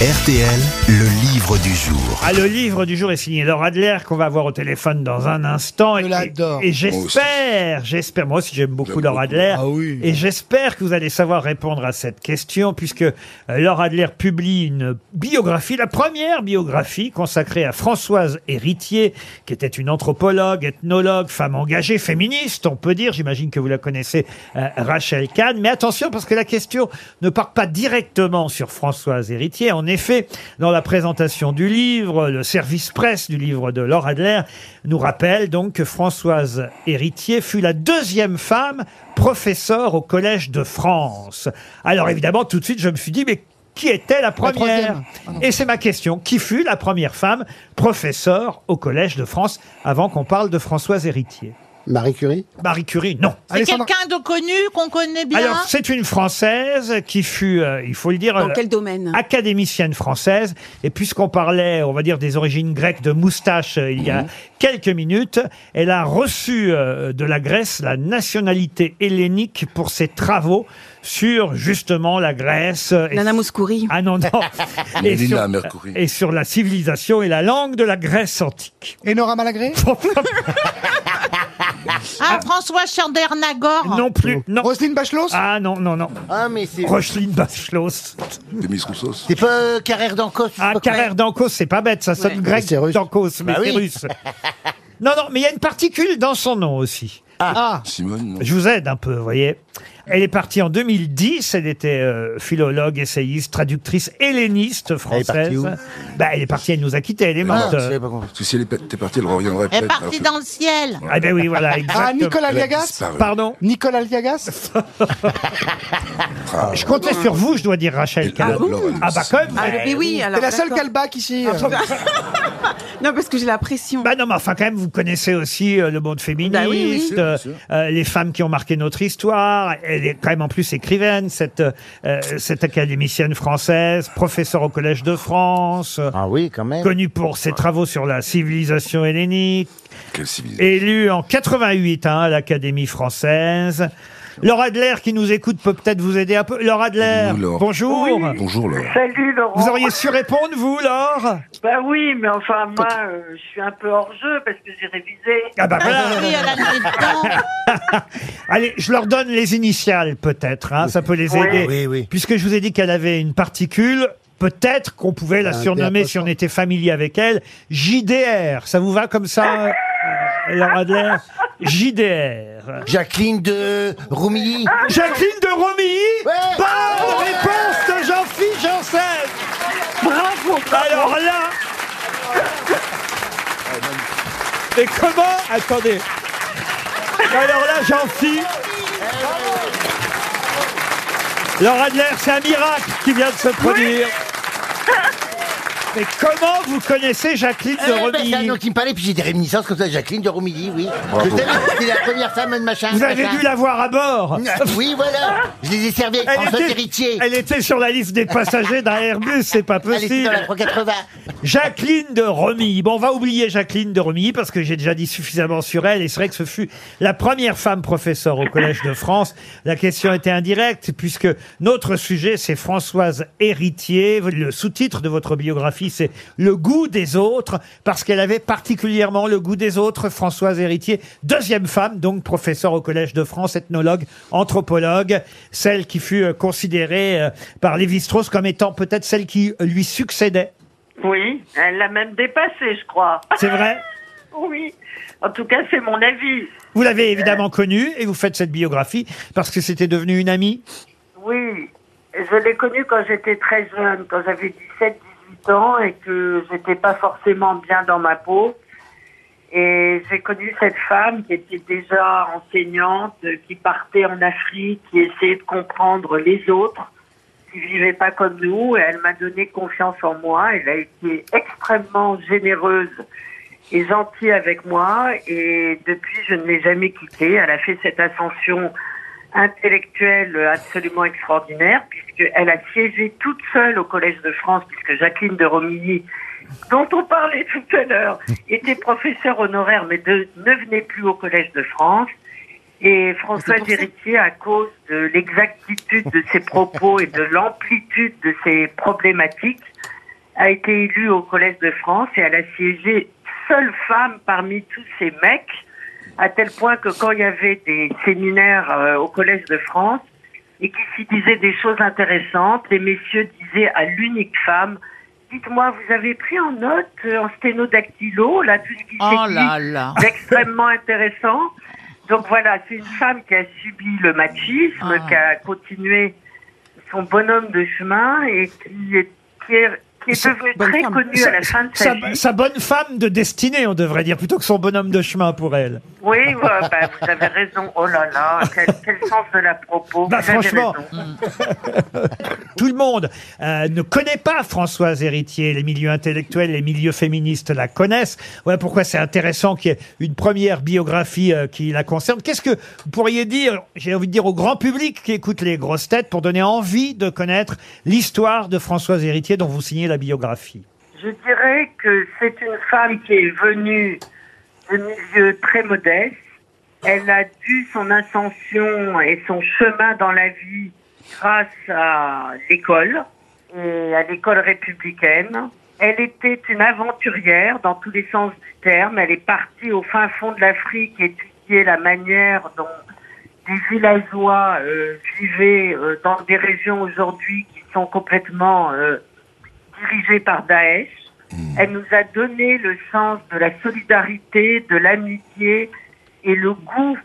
RTL, le livre du jour. Ah, le livre du jour est signé Laura Adler qu'on va avoir au téléphone dans un instant. Je Et- l'adore. Et, j'espère, j'espère, moi aussi j'aime beaucoup Laura Adler. Ah oui. Et j'espère que vous allez savoir répondre à cette question puisque euh, Laura Adler publie une biographie, la première biographie consacrée à Françoise Héritier, qui était une anthropologue, ethnologue, femme engagée, féministe, on peut dire. J'imagine que vous la connaissez, euh, Rachel Kahn. Mais attention parce que la question ne part pas directement sur Françoise Héritier. En effet, dans la présentation du livre, le service presse du livre de Laura Adler nous rappelle donc que Françoise Héritier fut la deuxième femme professeure au Collège de France. Alors évidemment, tout de suite, je me suis dit, mais qui était la première. Et c'est ma question. Qui fut la première femme professeure au Collège de France avant qu'on parle de Françoise Héritier? Marie Curie Marie Curie, non. C'est quelqu'un de connu qu'on connaît bien Alors, c'est une Française qui fut, euh, il faut le dire, Dans euh, quel domaine? académicienne française. Et puisqu'on parlait, on va dire, des origines grecques de moustache euh, il y a Mhm. quelques minutes, elle a reçu euh, de la Grèce la nationalité hellénique pour ses travaux sur justement la Grèce. euh, et- Nana Mouskouri. Ah non, non. et, Mélina sur, Mercouri. et sur la civilisation et la langue de la Grèce antique. Et Nora Malagré? Ah, François Chandernagor. non plus. Non. Roselyne Bachelot? Ah non, non, non. Ah, mais c'est. Rocheline Bachelot. Demis Roussos. C'est pas euh, Carrère d'Ancos Ah, Carrère d'Ancos, c'est pas bête, ça sonne Ouais. grec C'est russe. d'Ancos, mais Bah c'est oui. russe. Non, non, mais il y a une particule dans son nom aussi. Ah, Simone, non. Je vous aide un peu, vous voyez. Elle est partie en 2010, elle était euh, philologue, essayiste, traductrice helléniste Elle est française. partie où bah, elle est partie, elle nous a quittés, elle est Ah, morte. si elle était partie, elle reviendrait Elle est peut-être. partie dans le ciel. Ah ben oui, voilà, ah exactement. Nicolas Elle a Liagas disparu. Pardon Nicolas Liagas Ah, Je comptais sur vous, je dois dire, Rachel. Et Kahn. Laure- Laurence. Ah bah quand même. Ah, mais oui, alors. T'es la seule d'accord. calbac ici. Ah. Non, parce que j'ai la pression. Bah non, mais enfin, quand même, vous connaissez aussi euh, le monde féministe, Bah oui, oui. Euh, euh, les femmes qui ont marqué notre histoire. Elle est quand même en plus écrivaine, cette, euh, cette académicienne française, professeure au Collège de France, Ah oui, quand même. connue pour ses travaux sur la civilisation hellénique, Quelle civilisation. élue en 88 hein, à l'Académie française. Laura Adler, qui nous écoute, peut peut-être vous aider un peu. Laura Adler, Bonjour, Laure. bonjour. Bonjour, Laure. Salut Laurent. Vous auriez su répondre, vous, Laure? Bah oui, mais enfin moi, euh, je suis un peu hors jeu parce que j'ai révisé. Ah bah voilà. Oui, elle a le nez dedans. Allez, je leur donne les initiales, peut-être. hein, ça peut les aider. Oui, oui. Puisque je vous ai dit qu'elle avait une particule, peut-être qu'on pouvait la surnommer, si on était familier avec elle, JDR. Ça vous va comme ça, euh, Laura Adler? JDR. Jacqueline de Roumilly. Jacqueline de Romilly Ouais. Bonne réponse de Jean-Philippe Janssen Bravo. Alors là Mais comment Attendez. Alors là, Jean-Philippe Laura Adler, c'est un miracle qui vient de se produire. Mais comment vous connaissez Jacqueline de Eh ben, c'est un Romilly nom qui me parlait, puis j'ai des réminiscences comme ça. Jacqueline de Roumilly, oui. Je savais, c'était la première femme de machin. Vous avez machin. dû la voir à bord Oui, voilà. Je les ai servis avec François Héritier. elle était sur la liste des passagers d'un Airbus, c'est pas Elle était dans possible. la 380. Jacqueline de Romilly. Bon, on va oublier Jacqueline de Romilly parce que j'ai déjà dit suffisamment sur elle et c'est vrai que ce fut la première femme professeure au Collège de France. La question était indirecte puisque notre sujet c'est Françoise Héritier. Le sous-titre de votre biographie c'est Le goût des autres parce qu'elle avait particulièrement le goût des autres, Françoise Héritier. Deuxième femme, donc professeure au Collège de France, ethnologue, anthropologue, celle qui fut euh, considérée euh, par Lévi-Strauss comme étant peut-être celle qui lui succédait. Oui, elle l'a même dépassé, je crois. C'est vrai Oui. En tout cas, c'est mon avis. Vous l'avez évidemment connue et vous faites cette biographie parce que c'était devenu une amie? Oui. Je l'ai connue quand j'étais très jeune, quand j'avais 17-18 ans et que j'étais pas forcément bien dans ma peau. Et j'ai connu cette femme qui était déjà enseignante, qui partait en Afrique, qui essayait de comprendre les autres, qui vivaient pas comme nous. Et elle m'a donné confiance en moi. Elle a été extrêmement généreuse et gentille avec moi. Et depuis, je ne l'ai jamais quittée. Elle a fait cette ascension intellectuelle absolument extraordinaire, puisqu'elle a siégé toute seule au Collège de France, puisque Jacqueline de Romilly, dont on parlait tout à l'heure, était professeure honoraire, mais de- ne venait plus au Collège de France. Et ça. Héritier, à cause de l'exactitude de ses propos et de l'amplitude de ses problématiques, a été élue au Collège de France et elle a siégé seule femme parmi tous ces mecs, à tel point que quand il y avait des séminaires euh, au Collège de France et qui s'y disaient des choses intéressantes, les messieurs disaient à l'unique femme, dites-moi, vous avez pris en note, euh, en sténodactylo, là, tout ce qui Oh là là. d'extrêmement intéressant. Donc voilà, c'est une femme qui a subi le machisme, Ah. qui a continué son bonhomme de chemin et qui est, qui est, qui est Sa- bonne très femme. connue à la fin de sa, Sa, vie. sa bonne femme de destinée, on devrait dire, plutôt que son bonhomme de chemin pour elle. Oui, ouais, bah, vous avez raison. Oh là là, quel, quel sens de la propos. Bah, vous franchement. Tout le monde euh, ne connaît pas Françoise Héritier. Les milieux intellectuels, les milieux féministes la connaissent. Ouais, pourquoi c'est intéressant qu'il y ait une première biographie euh, qui la concerne. Qu'est-ce que vous pourriez dire, j'ai envie de dire au grand public qui écoute les grosses têtes, pour donner envie de connaître l'histoire de Françoise Héritier dont vous signez la biographie Je dirais que c'est une femme qui est venue de milieux très modestes. Elle a dû son ascension et son chemin dans la vie grâce à l'école et à l'école républicaine. Elle était une aventurière dans tous les sens du terme. Elle est partie au fin fond de l'Afrique étudier la manière dont des villageois euh, vivaient euh, dans des régions aujourd'hui qui sont complètement euh, dirigées par Daesh. Elle nous a donné le sens de la solidarité, de l'amitié et le goût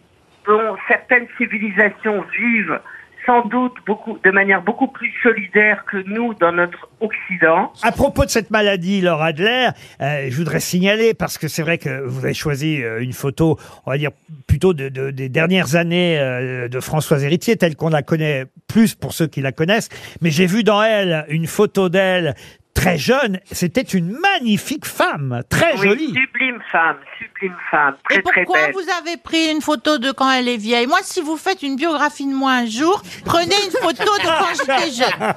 dont certaines civilisations vivent sans doute beaucoup, de manière beaucoup plus solidaire que nous dans notre Occident. À propos de cette maladie, Laura Adler, euh, je voudrais signaler, parce que c'est vrai que vous avez choisi euh, une photo, on va dire, plutôt de, de- des dernières années euh, de Françoise Héritier, telle qu'on la connaît plus pour ceux qui la connaissent, mais j'ai vu dans elle une photo d'elle très jeune. C'était une magnifique femme, très Oui, jolie. sublime femme, sublime femme, très Et très pourquoi belle. vous avez pris une photo de quand elle est vieille? Moi, si vous faites une biographie de moi un jour, prenez une photo de quand j'étais jeune.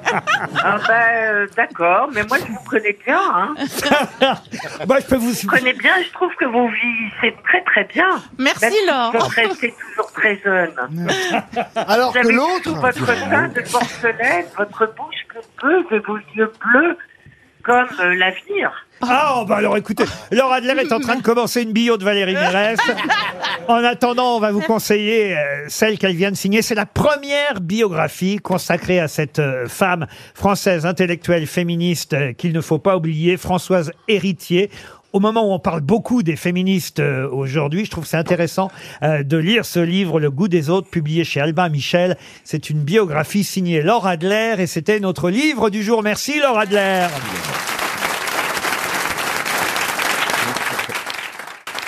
Ah ben, euh, d'accord, mais moi je vous connais bien. Hein. Moi, je peux vous... Je vous connais bien, je trouve que vous vivez très très bien. Merci, Même si Laure. Vous restez toujours très jeune. Alors Vous que avez l'autre, tout votre teint de porcelaine, votre bouche pulpeuse et vos yeux bleus comme euh, l'avenir. Ah, oh, bah alors écoutez, Laura Adler est en train de commencer une bio de Valérie Mérès. En attendant, on va vous conseiller euh, celle qu'elle vient de signer. C'est la première biographie consacrée à cette euh, femme française intellectuelle féministe qu'il ne faut pas oublier, Françoise Héritier. Au moment où on parle beaucoup des féministes euh, aujourd'hui, je trouve c'est intéressant euh, de lire ce livre, Le goût des autres, publié chez Albin Michel. C'est une biographie signée Laura Adler et c'était notre livre du jour. Merci Laura Adler.